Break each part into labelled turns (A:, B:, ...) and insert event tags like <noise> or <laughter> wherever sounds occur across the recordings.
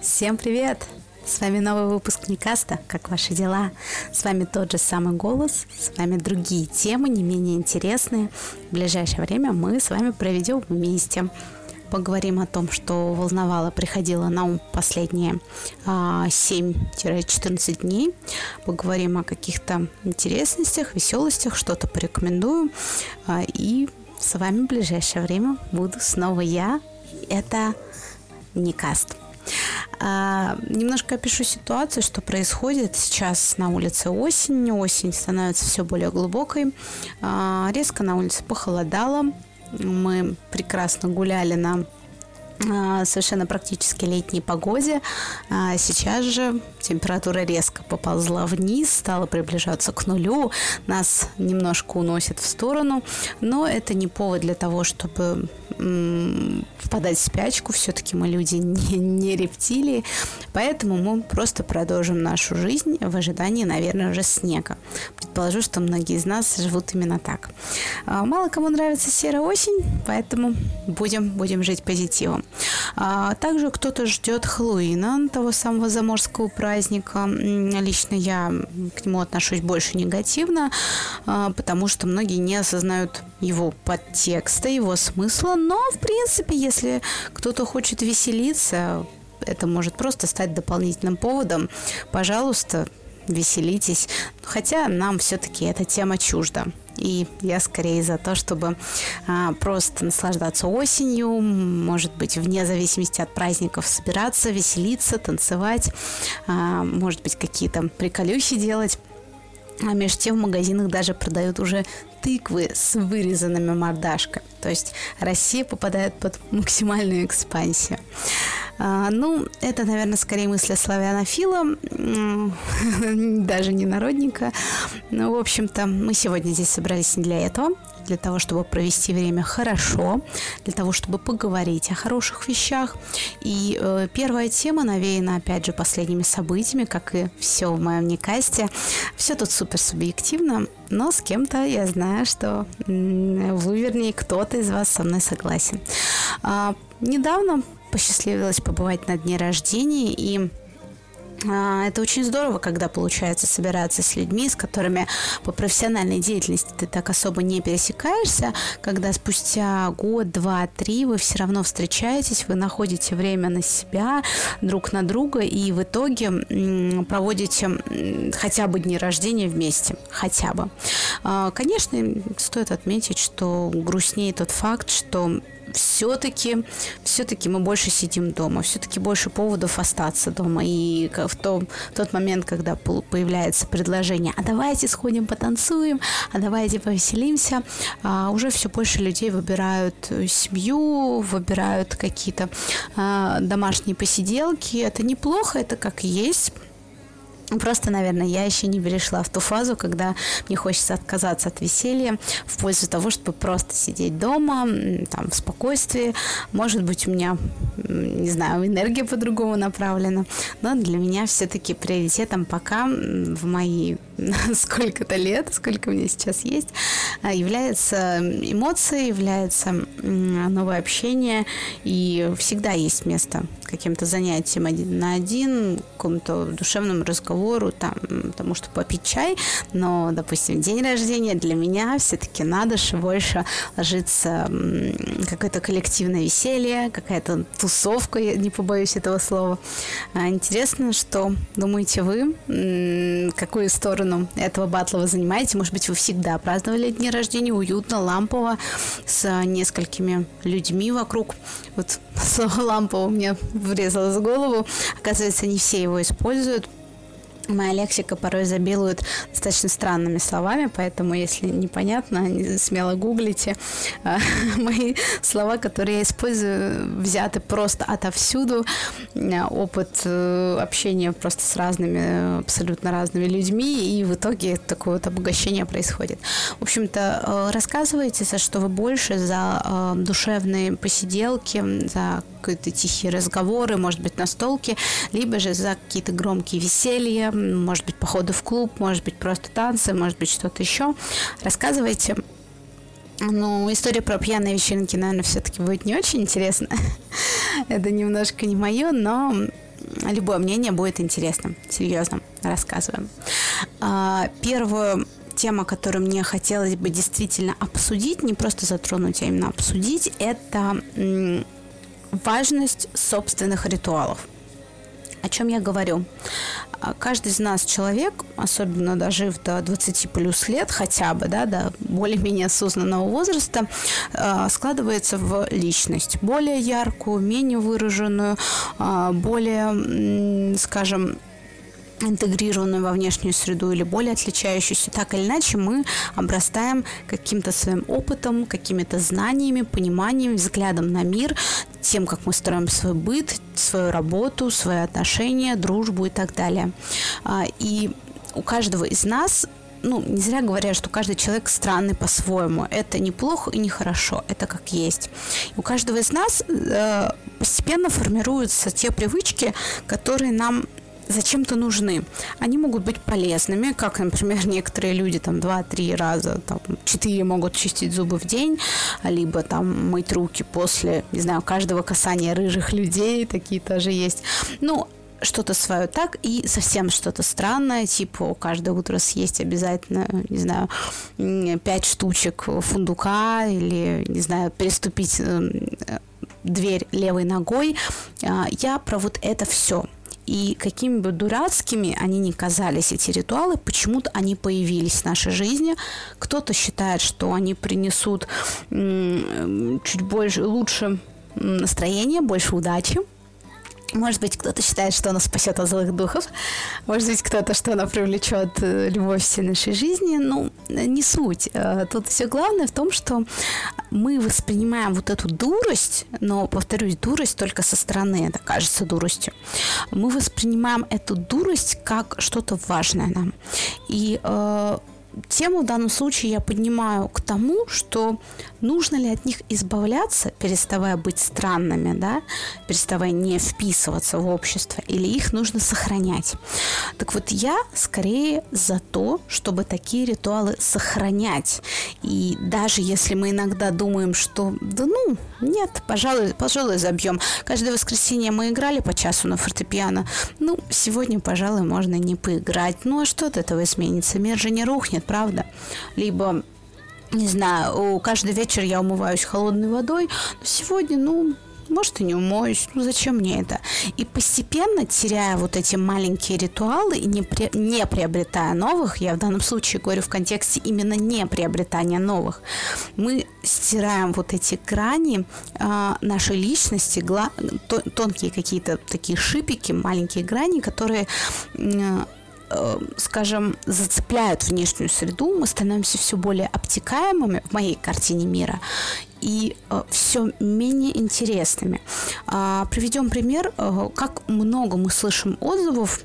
A: Всем привет! С вами новый выпуск Никаста. Как ваши дела? С вами тот же самый голос, с вами другие темы, не менее интересные. В ближайшее время мы с вами проведем вместе. Поговорим о том, что волновало, приходило на ум последние а, 7-14 дней. Поговорим о каких-то интересностях, веселостях, что-то порекомендую. А, и с вами в ближайшее время буду снова я. Это Никаст. А, немножко опишу ситуацию, что происходит. Сейчас на улице осень, осень становится все более глубокой. А, резко на улице похолодало. Мы прекрасно гуляли на а, совершенно практически летней погоде. А сейчас же температура резко поползла вниз, стала приближаться к нулю, нас немножко уносит в сторону, но это не повод для того, чтобы впадать в спячку, все-таки мы люди <laughs> не, не рептилии, поэтому мы просто продолжим нашу жизнь в ожидании, наверное, уже снега. Предположу, что многие из нас живут именно так. А, мало кому нравится серая осень, поэтому будем, будем жить позитивом. А также кто-то ждет Хэллоуина, того самого заморского праздника. Лично я к нему отношусь больше негативно, а, потому что многие не осознают его подтекста, его смысла. Но, в принципе, если кто-то хочет веселиться, это может просто стать дополнительным поводом. Пожалуйста, веселитесь. Хотя нам все-таки эта тема чужда. И я скорее за то, чтобы а, просто наслаждаться осенью, может быть, вне зависимости от праздников, собираться, веселиться, танцевать, а, может быть, какие-то приколюхи делать. А между тем в магазинах даже продают уже тыквы с вырезанными мордашками. То есть Россия попадает под максимальную экспансию. А, ну, это, наверное, скорее мысли славянофила, <laughs> даже не народника. Ну, в общем-то, мы сегодня здесь собрались не для этого, для того, чтобы провести время хорошо, для того, чтобы поговорить о хороших вещах. И э, первая тема навеяна, опять же, последними событиями, как и все в моем Никасте. Все тут супер субъективно, но с кем-то я знаю, что вы, вернее, кто-то из вас со мной согласен. А, недавно посчастливилось побывать на дне рождения, и а, это очень здорово, когда получается собираться с людьми, с которыми по профессиональной деятельности ты так особо не пересекаешься, когда спустя год, два, три вы все равно встречаетесь, вы находите время на себя, друг на друга, и в итоге проводите хотя бы дни рождения вместе, хотя бы. А, конечно, стоит отметить, что грустнее тот факт, что все-таки все-таки мы больше сидим дома, все-таки больше поводов остаться дома. И в, том, в тот момент, когда появляется предложение, а давайте сходим потанцуем, а давайте повеселимся, а уже все больше людей выбирают э, семью, выбирают какие-то а, домашние посиделки. Это неплохо, это как есть. Просто, наверное, я еще не перешла в ту фазу, когда мне хочется отказаться от веселья в пользу того, чтобы просто сидеть дома, там, в спокойствии. Может быть, у меня, не знаю, энергия по-другому направлена, но для меня все-таки приоритетом пока в мои <laughs> сколько-то лет, сколько мне сейчас есть, а, является эмоции, является новое общение, и всегда есть место каким-то занятиям один на один, какому-то душевному разговору, там, потому что попить чай, но, допустим, день рождения для меня все-таки надо же больше ложиться какое-то коллективное веселье, какая-то тусовка, я не побоюсь этого слова. А, интересно, что думаете вы, какую сторону этого батла вы занимаете? Может быть, вы всегда праздновали дни рождения уютно, лампово, с несколькими людьми вокруг. Вот <laughs> слово лампово мне врезалось в голову. Оказывается, не все его используют. Моя лексика порой забилует достаточно странными словами, поэтому, если непонятно, смело гуглите. А, <laughs> мои слова, которые я использую, взяты просто отовсюду. Опыт э, общения просто с разными, абсолютно разными людьми, и в итоге такое вот обогащение происходит. В общем-то, э, рассказывайте, за что вы больше, за э, душевные посиделки, за какие-то тихие разговоры, может быть, настолки, либо же за какие-то громкие веселья, может быть, походы в клуб, может быть, просто танцы, может быть, что-то еще. Рассказывайте. Ну, история про пьяные вечеринки, наверное, все-таки будет не очень интересно. <laughs> Это немножко не мое, но любое мнение будет интересным. Серьезно, рассказываем. А, первую тема, которую мне хотелось бы действительно обсудить, не просто затронуть, а именно обсудить, это важность собственных ритуалов. О чем я говорю? А каждый из нас человек, особенно дожив до 20 плюс лет хотя бы, да, до более-менее осознанного возраста, а, складывается в личность. Более яркую, менее выраженную, а, более, скажем, интегрированную во внешнюю среду или более отличающуюся, так или иначе мы обрастаем каким-то своим опытом, какими-то знаниями, пониманием, взглядом на мир, тем, как мы строим свой быт, свою работу, свои отношения, дружбу и так далее. А, и у каждого из нас ну, не зря говорят, что каждый человек странный по-своему. Это неплохо и не хорошо, это как есть. У каждого из нас э, постепенно формируются те привычки, которые нам зачем-то нужны. Они могут быть полезными, как, например, <laughs> некоторые люди там 2-3 раза, там 4 могут чистить зубы в день, либо там мыть руки после, не знаю, каждого касания рыжих людей, такие тоже есть. Ну, что-то свое так и совсем что-то странное, типа каждое утро съесть обязательно, не знаю, пять штучек фундука или, не знаю, переступить э, дверь левой ногой. А, я про вот это все. И какими бы дурацкими они ни казались, эти ритуалы, почему-то они появились в нашей жизни. Кто-то считает, что они принесут чуть больше, лучше настроение, больше удачи. Может быть, кто-то считает, что она спасет от злых духов. Может быть, кто-то, что она привлечет э, любовь всей нашей жизни. Ну, не суть. Э, тут все главное в том, что мы воспринимаем вот эту дурость, но, повторюсь, дурость только со стороны, это кажется дуростью. Мы воспринимаем эту дурость как что-то важное нам. И э, тему в данном случае я поднимаю к тому, что нужно ли от них избавляться, переставая быть странными, да, переставая не вписываться в общество, или их нужно сохранять. Так вот, я скорее за то, чтобы такие ритуалы сохранять. И даже если мы иногда думаем, что да ну, нет, пожалуй, пожалуй, забьем. Каждое воскресенье мы играли по часу на фортепиано. Ну, сегодня, пожалуй, можно не поиграть. Ну, а что от этого изменится? Мир же не рухнет, правда? Либо не знаю, каждый вечер я умываюсь холодной водой, но сегодня, ну, может, и не умоюсь, ну зачем мне это? И постепенно, теряя вот эти маленькие ритуалы и не, при, не приобретая новых, я в данном случае говорю в контексте именно не приобретания новых, мы стираем вот эти грани э, нашей личности, гла, тонкие какие-то такие шипики, маленькие грани, которые э, скажем, зацепляют внешнюю среду, мы становимся все более обтекаемыми в моей картине мира и э, все менее интересными. А, приведем пример, э, как много мы слышим отзывов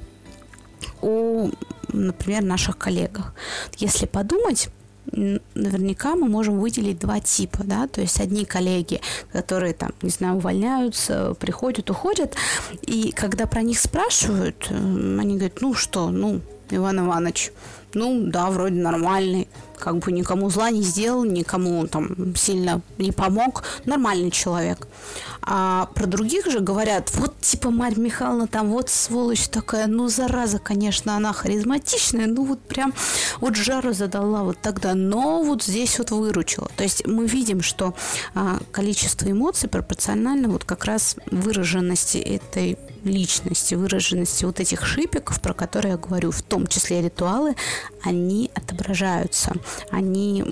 A: о, например, наших коллегах. Если подумать, наверняка мы можем выделить два типа, да, то есть одни коллеги, которые там, не знаю, увольняются, приходят, уходят, и когда про них спрашивают, э, они говорят, ну что, ну, Иван Иванович, ну да, вроде нормальный, как бы никому зла не сделал, никому там сильно не помог, нормальный человек. А про других же говорят, вот типа Марья Михайловна там вот сволочь такая, ну зараза, конечно, она харизматичная, ну вот прям вот жару задала вот тогда, но вот здесь вот выручила. То есть мы видим, что а, количество эмоций пропорционально вот как раз выраженности этой личности, выраженности вот этих шипиков, про которые я говорю, в том числе ритуалы, они отображаются, они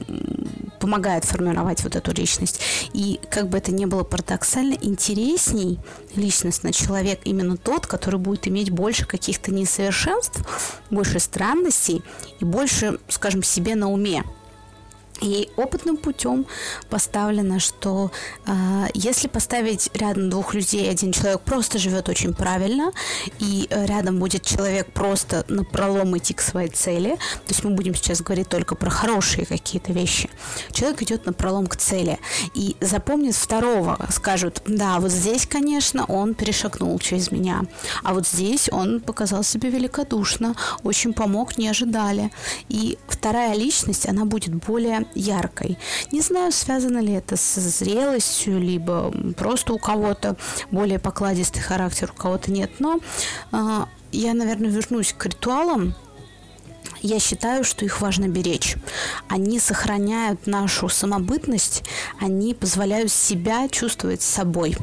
A: помогают формировать вот эту личность. И как бы это ни было парадоксально, интересней личностно человек именно тот, который будет иметь больше каких-то несовершенств, больше странностей и больше, скажем, себе на уме. И опытным путем поставлено, что э, если поставить рядом двух людей, один человек просто живет очень правильно, и э, рядом будет человек просто на пролом идти к своей цели, то есть мы будем сейчас говорить только про хорошие какие-то вещи. Человек идет на пролом к цели и запомнит второго, скажут, да, вот здесь, конечно, он перешагнул через меня, а вот здесь он показал себя великодушно, очень помог, не ожидали. И вторая личность, она будет более яркой. Не знаю, связано ли это с зрелостью, либо просто у кого-то более покладистый характер, у кого-то нет, но э, я, наверное, вернусь к ритуалам, я считаю, что их важно беречь. Они сохраняют нашу самобытность, они позволяют себя чувствовать собой.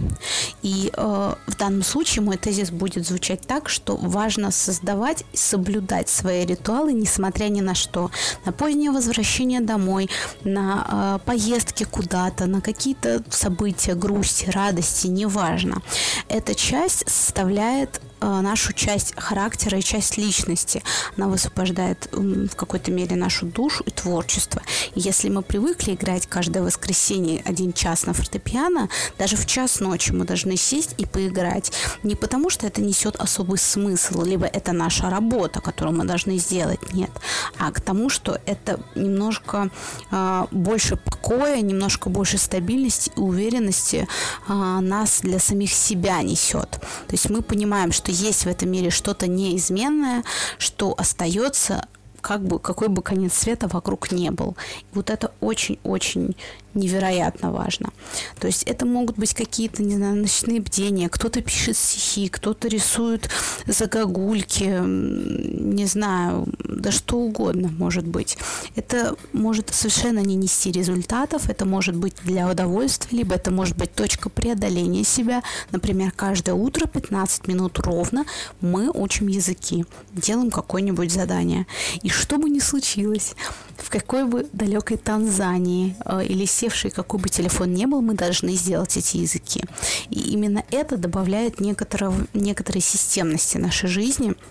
A: И э, в данном случае мой тезис будет звучать так, что важно создавать и соблюдать свои ритуалы, несмотря ни на что. На позднее возвращение домой, на э, поездки куда-то, на какие-то события, грусти, радости, неважно. Эта часть составляет нашу часть характера и часть личности. Она высвобождает в какой-то мере нашу душу и творчество. И если мы привыкли играть каждое воскресенье один час на фортепиано, даже в час ночи мы должны сесть и поиграть. Не потому, что это несет особый смысл, либо это наша работа, которую мы должны сделать, нет, а к тому, что это немножко э, больше покоя, немножко больше стабильности и уверенности э, нас для самих себя несет. То есть мы понимаем, что есть в этом мире что-то неизменное, что остается как бы какой бы конец света вокруг не был. И вот это очень-очень невероятно важно. То есть это могут быть какие-то, не знаю, ночные бдения, кто-то пишет стихи, кто-то рисует загогульки, не знаю, да что угодно может быть. Это может совершенно не нести результатов, это может быть для удовольствия, либо это может быть точка преодоления себя. Например, каждое утро 15 минут ровно мы учим языки, делаем какое-нибудь задание. И что бы ни случилось, в какой бы далекой Танзании э, или севший какой бы телефон не был, мы должны сделать эти языки. И именно это добавляет некоторого, некоторой системности нашей жизни –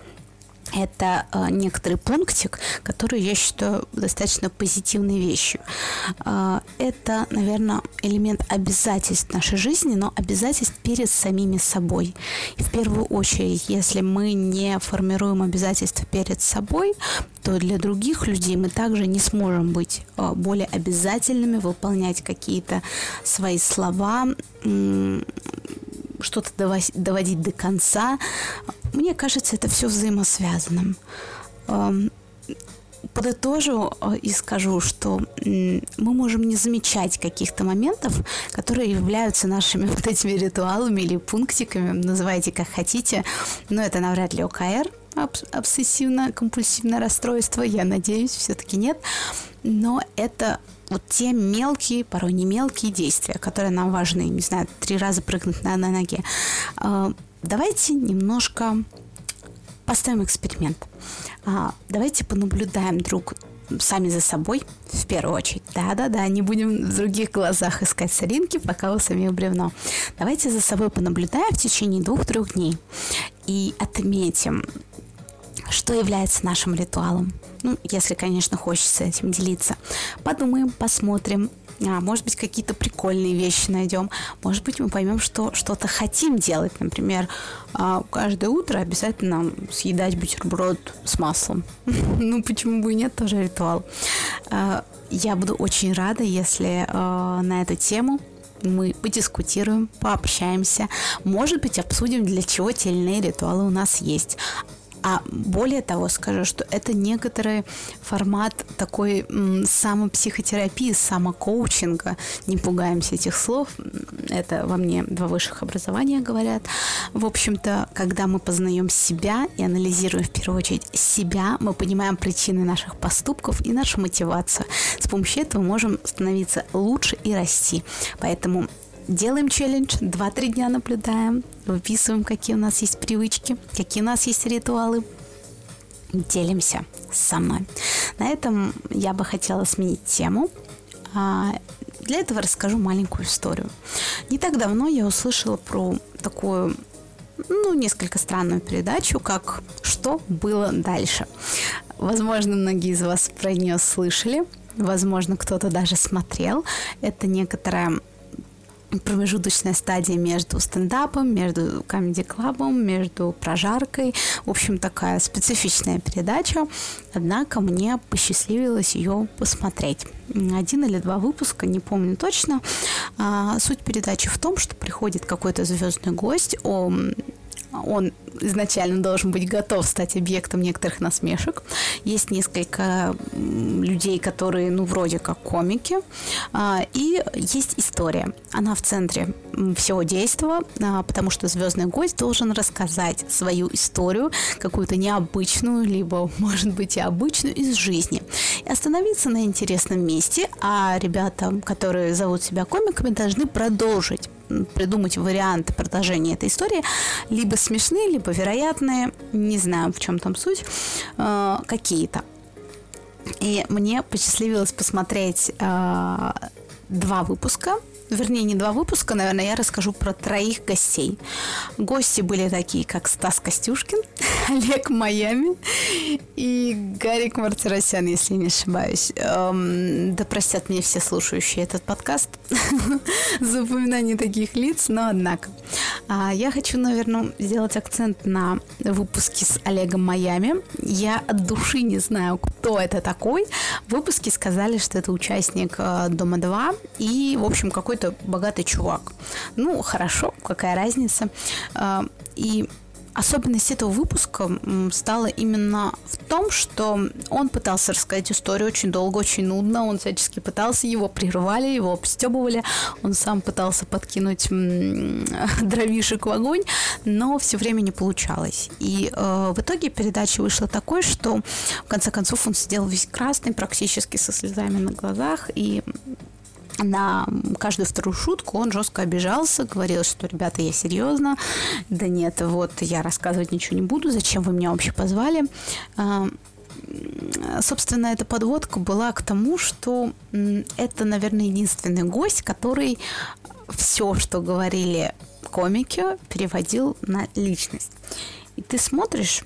A: это э, некоторый пунктик, который я считаю достаточно позитивной вещью. Э, это, наверное, элемент обязательств нашей жизни, но обязательств перед самими собой. И в первую очередь, если мы не формируем обязательства перед собой, то для других людей мы также не сможем быть э, более обязательными, выполнять какие-то свои слова, что-то доводить до конца. Мне кажется, это все взаимосвязано. Эм, подытожу э, и скажу, что мы можем не замечать каких-то моментов, которые являются нашими <laughs> вот этими ритуалами или пунктиками, называйте как хотите, но это навряд ли ОКР, обсессивно-компульсивное расстройство, я надеюсь, все-таки нет, но это вот те мелкие, порой не мелкие действия, которые нам важны, не знаю, три раза прыгнуть на одной ноге. Давайте немножко поставим эксперимент. А, давайте понаблюдаем друг сами за собой в первую очередь. Да-да-да, не будем в других глазах искать соринки, пока у самих бревно. Давайте за собой понаблюдаем в течение двух-трех дней и отметим, что является нашим ритуалом. Ну, если, конечно, хочется этим делиться. Подумаем, посмотрим. А, может быть, какие-то прикольные вещи найдем. Может быть, мы поймем, что что-то хотим делать. Например, а, каждое утро обязательно съедать бутерброд с маслом. <laughs> Ну, почему бы и нет, тоже ритуал. А, я буду очень рада, если а, на эту тему мы подискутируем, пообщаемся, может быть, обсудим, для чего те или иные ритуалы у нас есть. А более того, скажу, что это некоторый формат такой самопсихотерапии, самокоучинга. Не пугаемся этих слов. Это во мне два высших образования говорят. В общем-то, когда мы познаем себя и анализируем в первую очередь себя, мы понимаем причины наших поступков и нашу мотивацию. С помощью этого можем становиться лучше и расти. Поэтому делаем челлендж, 2-3 дня наблюдаем, выписываем, какие у нас есть привычки, какие у нас есть ритуалы, делимся со мной. На этом я бы хотела сменить тему. А, для этого расскажу маленькую историю. Не так давно я услышала про такую, ну, несколько странную передачу, как «Что было дальше?». Возможно, многие из вас про нее слышали, возможно, кто-то даже смотрел. Это некоторая промежуточная стадия между стендапом, между комедий-клабом, между прожаркой. В общем, такая специфичная передача. Однако мне посчастливилось ее посмотреть. Один или два выпуска, не помню точно. А, суть передачи в том, что приходит какой-то звездный гость, о он изначально должен быть готов стать объектом некоторых насмешек. Есть несколько людей, которые, ну, вроде как комики. А, и есть история. Она в центре всего действия, а, потому что звездный гость должен рассказать свою историю, какую-то необычную, либо, <laughs> может быть, и обычную из жизни. И остановиться на интересном месте, а ребята, которые зовут себя комиками, должны продолжить придумать варианты продолжения этой истории, либо смешные, либо вероятные, не знаю, в чем там суть, э, какие-то. И мне посчастливилось посмотреть э, два выпуска вернее, не два выпуска, наверное, я расскажу про троих гостей. Гости были такие, как Стас Костюшкин, <laughs> Олег Майами и Гарик Мартиросян, если не ошибаюсь. Эм, да простят мне все слушающие этот подкаст <laughs> за упоминание таких лиц, но однако. А, я хочу, наверное, сделать акцент на выпуске с Олегом Майами. Я от души не знаю, кто это такой. В выпуске сказали, что это участник э, Дома-2 и, в общем, какой какой-то богатый чувак. Ну, хорошо, какая разница. А, и Особенность этого выпуска стала именно в том, что он пытался рассказать историю очень долго, очень нудно, он всячески пытался, его прерывали, его обстебывали, он сам пытался подкинуть <laughs> дровишек в огонь, но все время не получалось. И э, в итоге передача вышла такой, что в конце концов он сидел весь красный, практически со слезами на глазах, и на каждую вторую шутку он жестко обижался, говорил, что, ребята, я серьезно, да нет, вот я рассказывать ничего не буду, зачем вы меня вообще позвали. А, собственно, эта подводка была к тому, что это, наверное, единственный гость, который все, что говорили комики, переводил на личность. И ты смотришь,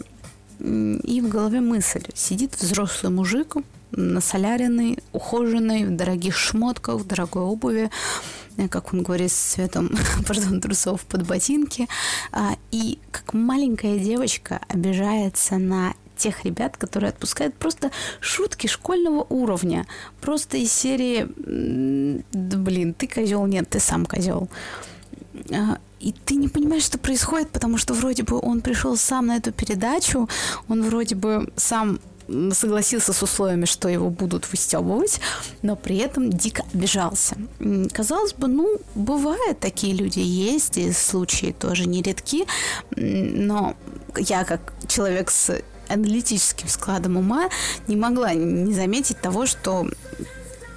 A: и в голове мысль. Сидит взрослый мужик, насоляренный, ухоженный, в дорогих шмотках, в дорогой обуви, э, как он говорит, с цветом, <laughs> пардон, трусов под ботинки. А, и как маленькая девочка обижается на тех ребят, которые отпускают просто шутки школьного уровня. Просто из серии да, блин, ты козел, нет, ты сам козел. А, и ты не понимаешь, что происходит, потому что вроде бы он пришел сам на эту передачу, он вроде бы сам согласился с условиями, что его будут выстебывать, но при этом дико обижался. Казалось бы, ну, бывают такие люди, есть, и случаи тоже нередки, но я как человек с аналитическим складом ума не могла не заметить того, что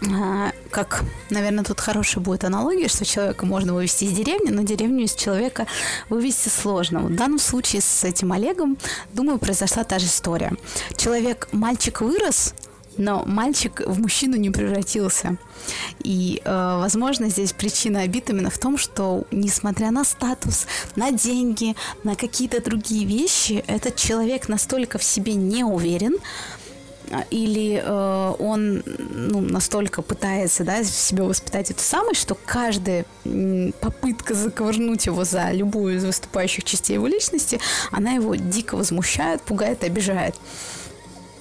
A: а, как, наверное, тут хорошая будет аналогия, что человека можно вывести из деревни, но деревню из человека вывести сложно. В данном случае с этим Олегом, думаю, произошла та же история. Человек, мальчик вырос, но мальчик в мужчину не превратился. И, э, возможно, здесь причина обид именно в том, что, несмотря на статус, на деньги, на какие-то другие вещи, этот человек настолько в себе не уверен, или э, он ну, настолько пытается да, в себе воспитать эту самость, что каждая попытка заковырнуть его за любую из выступающих частей его личности, она его дико возмущает, пугает, обижает.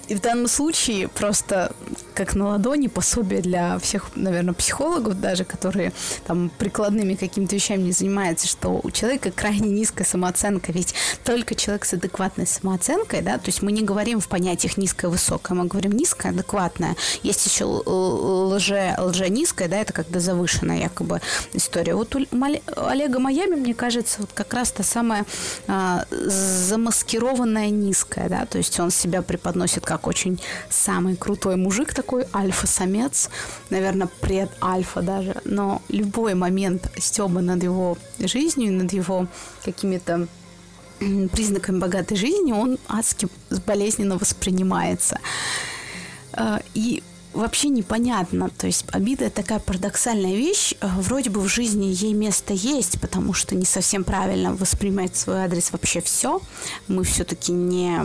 A: И в данном случае просто как на ладони пособие для всех, наверное, психологов даже, которые там прикладными какими-то вещами не занимаются, что у человека крайне низкая самооценка, ведь только человек с адекватной самооценкой, да, то есть мы не говорим в понятиях низкое, высокое, мы говорим низкое, адекватное. Есть еще лже, лже низкое, да, это когда завышенная якобы история. Вот у Олега Майами, мне кажется, вот как раз та самая а, замаскированная низкая, да, то есть он себя преподносит как как очень самый крутой мужик такой, альфа-самец, наверное, пред-альфа даже, но любой момент стеба над его жизнью, над его какими-то признаками богатой жизни, он адски болезненно воспринимается. Э, и вообще непонятно. То есть обида такая парадоксальная вещь. Э, вроде бы в жизни ей место есть, потому что не совсем правильно воспринимать свой адрес вообще все. Мы все-таки не,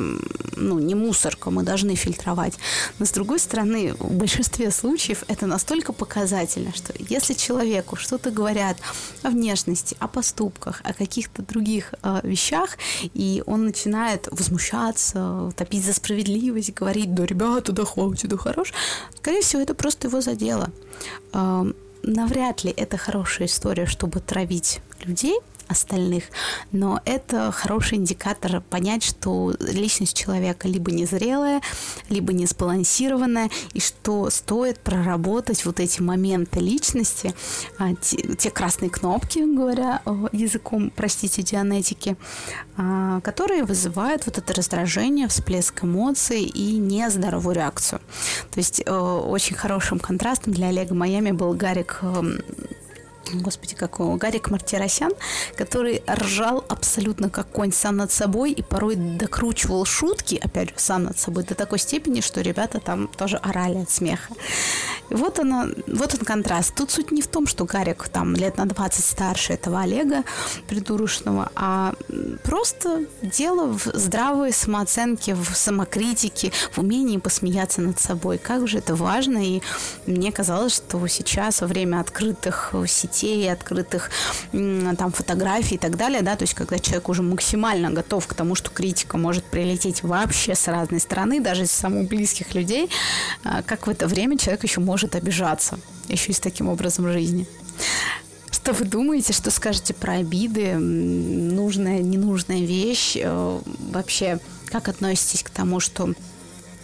A: ну, не мусорка, мы должны фильтровать. Но с другой стороны, в большинстве случаев это настолько показательно, что если человеку что-то говорят о внешности, о поступках, о каких-то других э, вещах, и он начинает возмущаться, топить за справедливость, говорить, да, ребята, да хватит, да хорош, Скорее всего, это просто его задело. Навряд ли это хорошая история, чтобы травить людей, остальных. Но это хороший индикатор понять, что личность человека либо незрелая, либо не сбалансированная, и что стоит проработать вот эти моменты личности, а, те, те красные кнопки, говоря языком, простите, дианетики, а, которые вызывают вот это раздражение, всплеск эмоций и нездоровую реакцию. То есть э, очень хорошим контрастом для Олега Майами был Гарик эм, господи, какого, Гарик Мартиросян, который ржал абсолютно как конь сам над собой и порой докручивал шутки, опять же, сам над собой до такой степени, что ребята там тоже орали от смеха. И вот, она, вот он контраст. Тут суть не в том, что Гарик там лет на 20 старше этого Олега придурочного, а просто дело в здравой самооценке, в самокритике, в умении посмеяться над собой. Как же это важно, и мне казалось, что сейчас во время открытых сетей сетей, открытых там фотографий и так далее, да, то есть когда человек уже максимально готов к тому, что критика может прилететь вообще с разной стороны, даже из самых близких людей, а, как в это время человек еще может обижаться, еще и с таким образом жизни. Что вы думаете, что скажете про обиды, нужная, ненужная вещь, э, вообще как относитесь к тому, что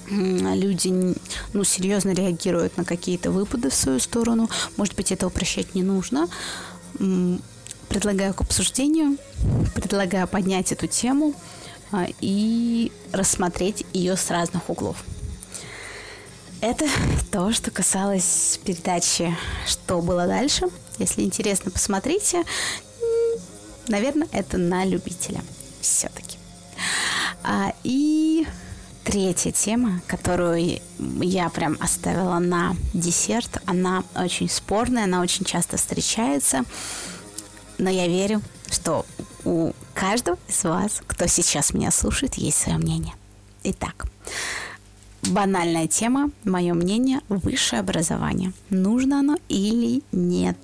A: люди ну, серьезно реагируют на какие-то выпады в свою сторону. Может быть, этого прощать не нужно. Предлагаю к обсуждению, предлагаю поднять эту тему а, и рассмотреть ее с разных углов. Это <laughs> то, что касалось передачи «Что было дальше?». Если интересно, посмотрите. Наверное, это на любителя все-таки. А, и Третья тема, которую я прям оставила на десерт, она очень спорная, она очень часто встречается, но я верю, что у каждого из вас, кто сейчас меня слушает, есть свое мнение. Итак, банальная тема, мое мнение, высшее образование. Нужно оно или нет?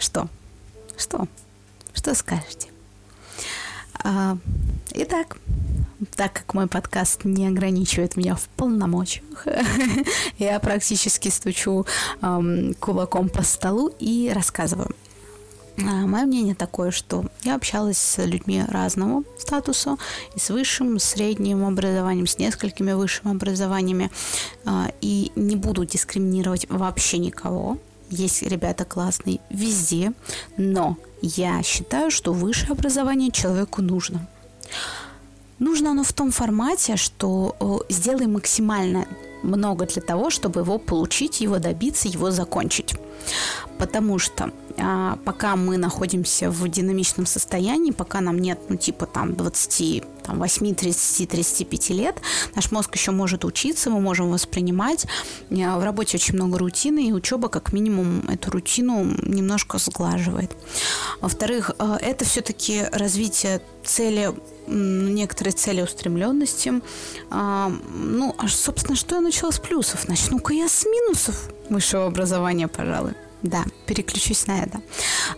A: Что? Что? Что скажете? А, итак, так как мой подкаст не ограничивает меня в полномочиях, <laughs> я практически стучу кулаком по столу и рассказываю. А, мое мнение такое, что я общалась с людьми разного статуса, и с высшим, средним образованием, с несколькими высшими образованиями, а, и не буду дискриминировать вообще никого. Есть ребята классные везде, но я считаю, что высшее образование человеку нужно. Нужно оно в том формате, что сделай максимально много для того, чтобы его получить, его добиться, его закончить. Потому что а, пока мы находимся в динамичном состоянии, пока нам нет, ну, типа там 20, там, 8, 30, 35 лет, наш мозг еще может учиться, мы можем воспринимать. А, в работе очень много рутины, и учеба как минимум эту рутину немножко сглаживает. Во-вторых, а, это все-таки развитие цели некоторые целеустремленности. А, ну, а, собственно, что я начала с плюсов? Начну-ка я с минусов высшего образования, пожалуй. Да, переключусь на это.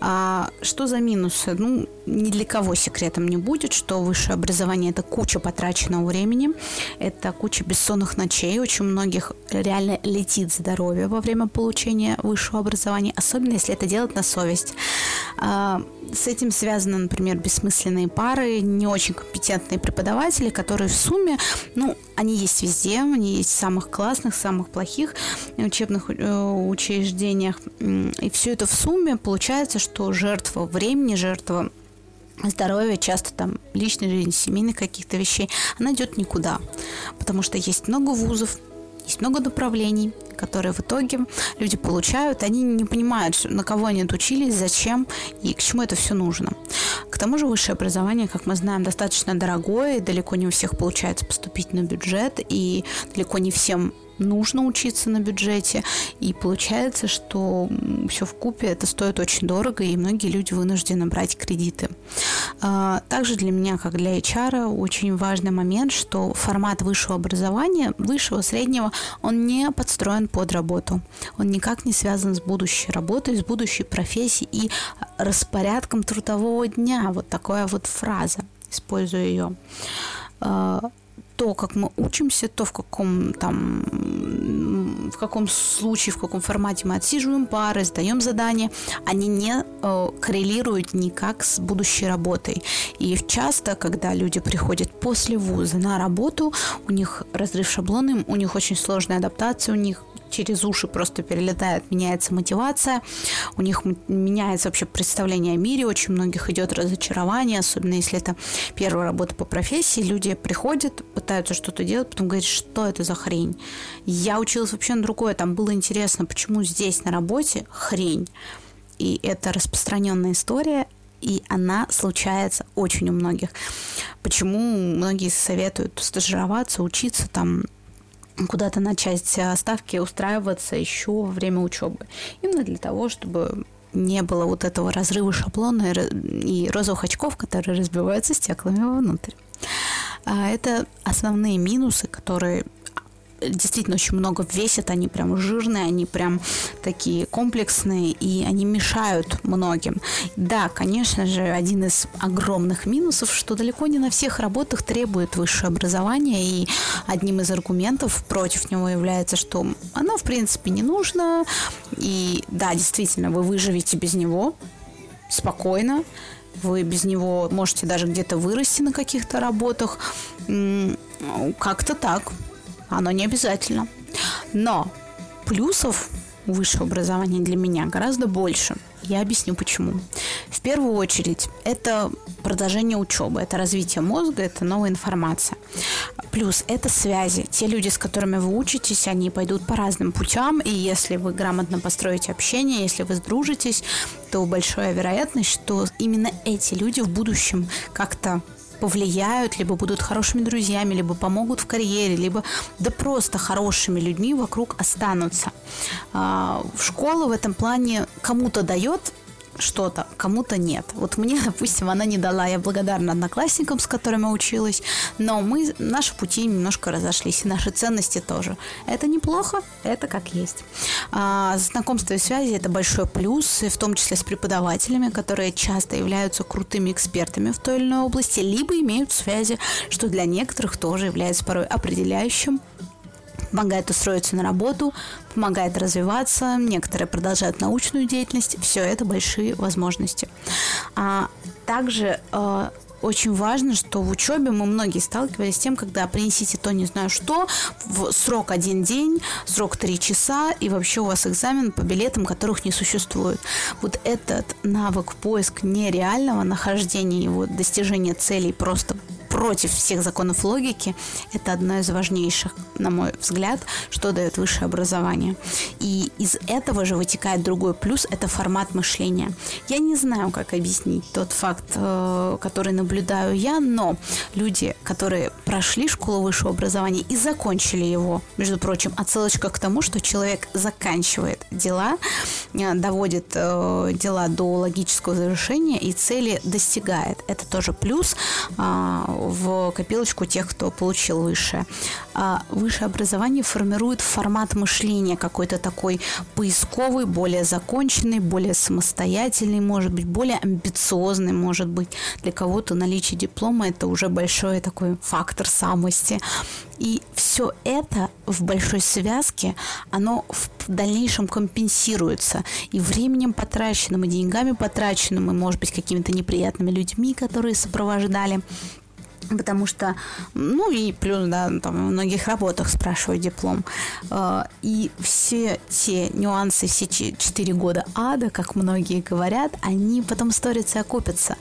A: А, что за минусы? Ну, ни для кого секретом не будет, что высшее образование – это куча потраченного времени, это куча бессонных ночей, очень многих реально летит здоровье во время получения высшего образования, особенно если это делать на совесть. А, с этим связаны, например, бессмысленные пары, не очень компетентные преподаватели, которые в сумме, ну, они есть везде, они есть в самых классных, самых плохих учебных э, учреждениях. И все это в сумме получается, что жертва времени, жертва здоровья, часто там личной жизни, семейных каких-то вещей, она идет никуда. Потому что есть много вузов, есть много направлений, которые в итоге люди получают, они не понимают, на кого они отучились, зачем и к чему это все нужно. К тому же высшее образование, как мы знаем, достаточно дорогое, и далеко не у всех получается поступить на бюджет, и далеко не всем нужно учиться на бюджете, и получается, что все в купе это стоит очень дорого, и многие люди вынуждены брать кредиты. А, также для меня, как для HR, очень важный момент, что формат высшего образования, высшего, среднего, он не подстроен под работу. Он никак не связан с будущей работой, с будущей профессией и распорядком трудового дня. Вот такая вот фраза, использую ее. То, как мы учимся, то, в каком там, в каком случае, в каком формате мы отсиживаем пары, сдаем задания, они не э, коррелируют никак с будущей работой. И часто, когда люди приходят после вуза на работу, у них разрыв шаблона, у них очень сложная адаптация, у них через уши просто перелетает, меняется мотивация, у них меняется вообще представление о мире, очень многих идет разочарование, особенно если это первая работа по профессии, люди приходят, пытаются что-то делать, потом говорят, что это за хрень. Я училась вообще на другое, там было интересно, почему здесь на работе хрень. И это распространенная история, и она случается очень у многих. Почему многие советуют стажироваться, учиться там куда-то начать ставки устраиваться еще во время учебы. Именно для того, чтобы не было вот этого разрыва шаблона и розовых очков, которые разбиваются стеклами вовнутрь. А это основные минусы, которые действительно очень много весят, они прям жирные, они прям такие комплексные, и они мешают многим. Да, конечно же, один из огромных минусов, что далеко не на всех работах требует высшее образование, и одним из аргументов против него является, что оно, в принципе, не нужно, и да, действительно, вы выживете без него спокойно, вы без него можете даже где-то вырасти на каких-то работах. Как-то так. Оно не обязательно. Но плюсов высшего образования для меня гораздо больше. Я объясню почему. В первую очередь, это продолжение учебы, это развитие мозга, это новая информация. Плюс это связи. Те люди, с которыми вы учитесь, они пойдут по разным путям, и если вы грамотно построите общение, если вы сдружитесь, то большая вероятность, что именно эти люди в будущем как-то повлияют, либо будут хорошими друзьями, либо помогут в карьере, либо да просто хорошими людьми вокруг останутся. А, в школу в этом плане кому-то дает что-то, кому-то нет. Вот мне, <laughs> допустим, она не дала. Я благодарна одноклассникам, с которыми училась, но мы, наши пути немножко разошлись, и наши ценности тоже. Это неплохо, это как есть. А, знакомство и связи – это большой плюс, в том числе с преподавателями, которые часто являются крутыми экспертами в той или иной области, либо имеют связи, что для некоторых тоже является порой определяющим помогает устроиться на работу, помогает развиваться, некоторые продолжают научную деятельность. Все это большие возможности. А также э, очень важно, что в учебе мы многие сталкивались с тем, когда принесите то не знаю что, в срок один день, срок три часа, и вообще у вас экзамен по билетам, которых не существует. Вот этот навык поиск нереального нахождения его достижения целей просто против всех законов логики, это одно из важнейших, на мой взгляд, что дает высшее образование. И из этого же вытекает другой плюс – это формат мышления. Я не знаю, как объяснить тот факт, э, который наблюдаю я, но люди, которые прошли школу высшего образования и закончили его, между прочим, отсылочка к тому, что человек заканчивает дела, э, доводит э, дела до логического завершения и цели достигает. Это тоже плюс а, в копилочку тех, кто получил высшее. А высшее образование формирует формат мышления какой-то такой поисковый, более законченный, более самостоятельный, может быть, более амбициозный, может быть. Для кого-то наличие диплома – это уже большой такой фактор самости. И все это в большой связке, оно в дальнейшем компенсируется и временем потраченным, и деньгами потраченным, и, может быть, какими-то неприятными людьми, которые сопровождали потому что, ну и плюс, да, там в многих работах спрашивают диплом. А, и все те нюансы, все четыре года ада, как многие говорят, они потом сторятся и окупятся.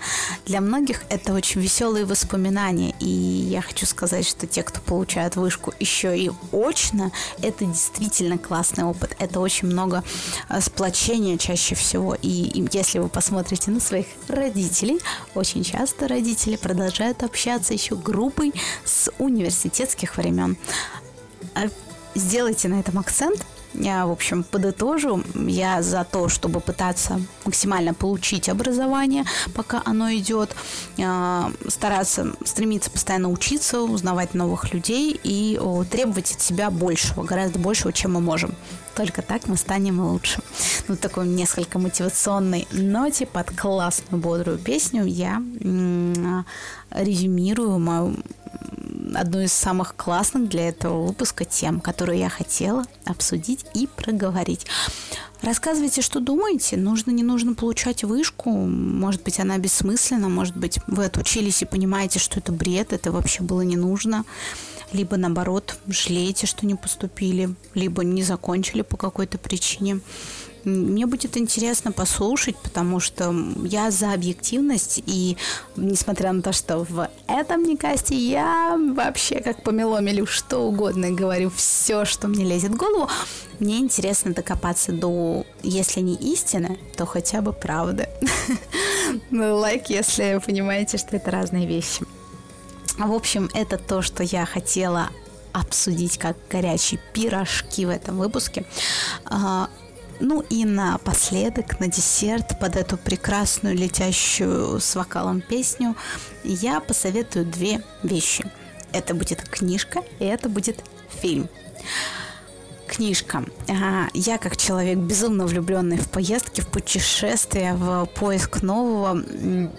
A: Для многих это очень веселые воспоминания, и я хочу сказать, что те, кто получают вышку еще и очно, это действительно классный опыт. Это очень много а, сплочения чаще всего. И если вы посмотрите на своих родителей, очень часто родители продолжают общаться еще группой с университетских времен. А сделайте на этом акцент. Я, в общем, подытожу. Я за то, чтобы пытаться максимально получить образование, пока оно идет, а, стараться, стремиться постоянно учиться, узнавать новых людей и требовать от себя большего, гораздо большего, чем мы можем. Только так мы станем лучше. Ну, такой несколько мотивационной ноте под классную бодрую песню я резюмирую мою одну из самых классных для этого выпуска тем, которую я хотела обсудить и проговорить. Рассказывайте, что думаете. Нужно, не нужно получать вышку. Может быть, она бессмысленна. Может быть, вы отучились и понимаете, что это бред, это вообще было не нужно. Либо, наоборот, жалеете, что не поступили, либо не закончили по какой-то причине. Мне будет интересно послушать, потому что я за объективность, и несмотря на то, что в этом Никасте я вообще как помело мелю что угодно, говорю все, что мне лезет в голову, мне интересно докопаться до, если не истины, то хотя бы правды. <laughs> Ну, лайк, если понимаете, что это разные вещи. В общем, это то, что я хотела обсудить как горячие пирожки в этом выпуске. Ну и напоследок, на десерт, под эту прекрасную летящую с вокалом песню, я посоветую две вещи. Это будет книжка, и это будет фильм. Книжка. Я, как человек безумно влюбленный в поездки, в путешествия, в поиск нового,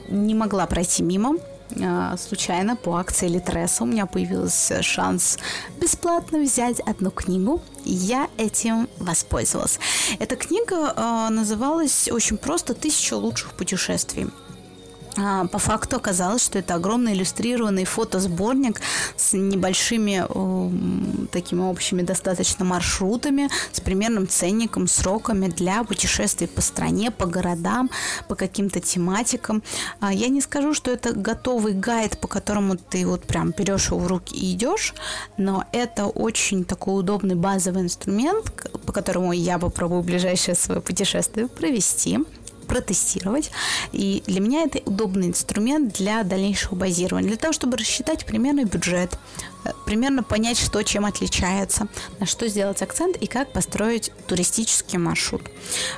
A: не могла пройти мимо случайно по акции Литресса у меня появился шанс бесплатно взять одну книгу. Я этим воспользовалась. Эта книга э, называлась очень просто «Тысяча лучших путешествий». А, по факту оказалось, что это огромный иллюстрированный фотосборник с небольшими такими общими достаточно маршрутами, с примерным ценником, сроками для путешествий по стране, по городам, по каким-то тематикам. А, я не скажу, что это готовый гайд, по которому ты вот прям берешь его в руки и идешь, но это очень такой удобный базовый инструмент, по которому я попробую ближайшее свое путешествие провести протестировать. И для меня это удобный инструмент для дальнейшего базирования, для того, чтобы рассчитать примерный бюджет, э, примерно понять, что чем отличается, на что сделать акцент и как построить туристический маршрут.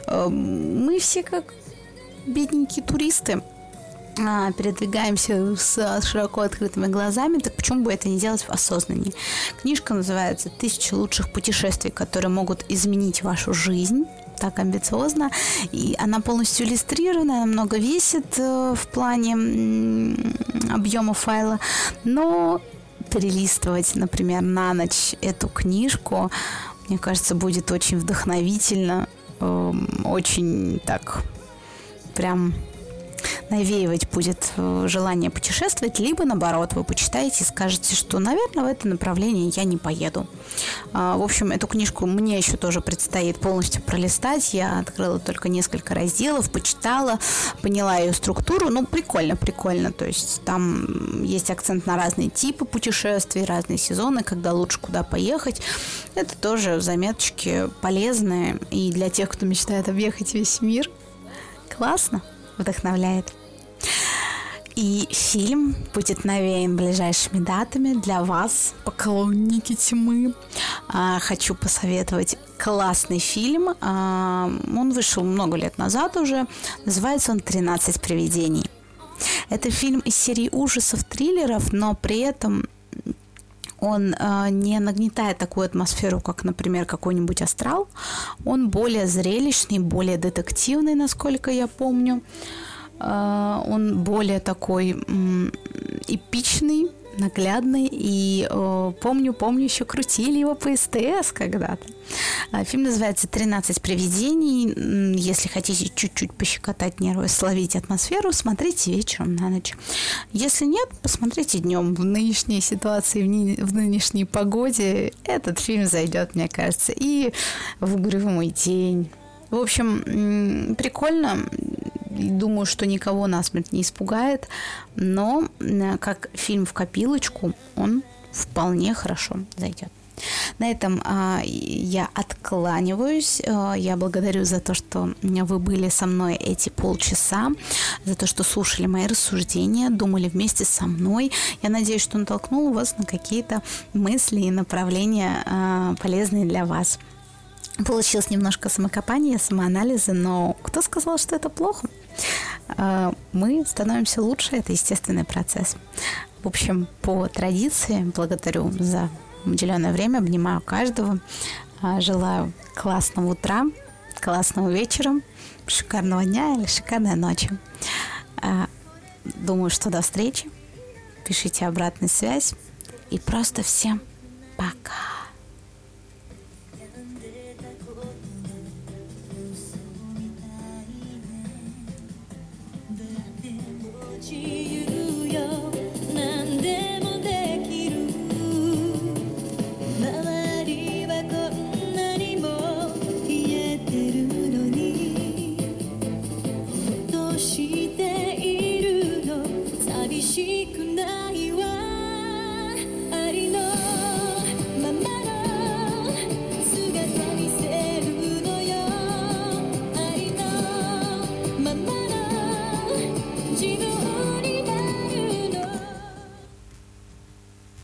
A: Э, мы все как бедненькие туристы, а, передвигаемся с широко открытыми глазами, так почему бы это не делать в осознании? Книжка называется «Тысячи лучших путешествий, которые могут изменить вашу жизнь» так амбициозно. И она полностью иллюстрирована, она много весит э, в плане объема файла. Но перелистывать, например, на ночь эту книжку, мне кажется, будет очень вдохновительно, эм, очень так прям навеивать будет э, желание путешествовать, либо наоборот, вы почитаете и скажете, что, наверное, в это направление я не поеду. А, в общем, эту книжку мне еще тоже предстоит полностью пролистать. Я открыла только несколько разделов, почитала, поняла ее структуру. Ну, прикольно, прикольно. То есть там есть акцент на разные типы путешествий, разные сезоны, когда лучше куда поехать. Это тоже заметочки полезные и для тех, кто мечтает объехать весь мир. Классно вдохновляет. И фильм будет навеян ближайшими датами для вас, поклонники тьмы. А, хочу посоветовать классный фильм. А, он вышел много лет назад уже. Называется он «13 привидений». Это фильм из серии ужасов, триллеров, но при этом он э, не нагнетает такую атмосферу, как, например, какой-нибудь астрал. Он более зрелищный, более детективный, насколько я помню. Э, он более такой э, эпичный, наглядный. И помню, помню, еще крутили его по СТС когда-то. А, фильм называется «13 привидений». Если хотите чуть-чуть пощекотать нервы, словить атмосферу, смотрите вечером на ночь. Если нет, посмотрите днем. В нынешней ситуации, в, ни- в нынешней погоде этот фильм зайдет, мне кажется, и в угрюмый день. В общем, прикольно. Думаю, что никого насмерть не испугает, но как фильм в копилочку он вполне хорошо зайдет. На этом а, я откланиваюсь. А, я благодарю за то, что вы были со мной эти полчаса, за то, что слушали мои рассуждения, думали вместе со мной. Я надеюсь, что натолкнул вас на какие-то мысли и направления а, полезные для вас. Получилось немножко самокопания, самоанализа, но кто сказал, что это плохо? А, мы становимся лучше, это естественный процесс. В общем, по традиции, благодарю за уделенное время, обнимаю каждого, а, желаю классного утра, классного вечера, шикарного дня или шикарной ночи. А, думаю, что до встречи. Пишите обратную связь.
B: И просто всем пока.「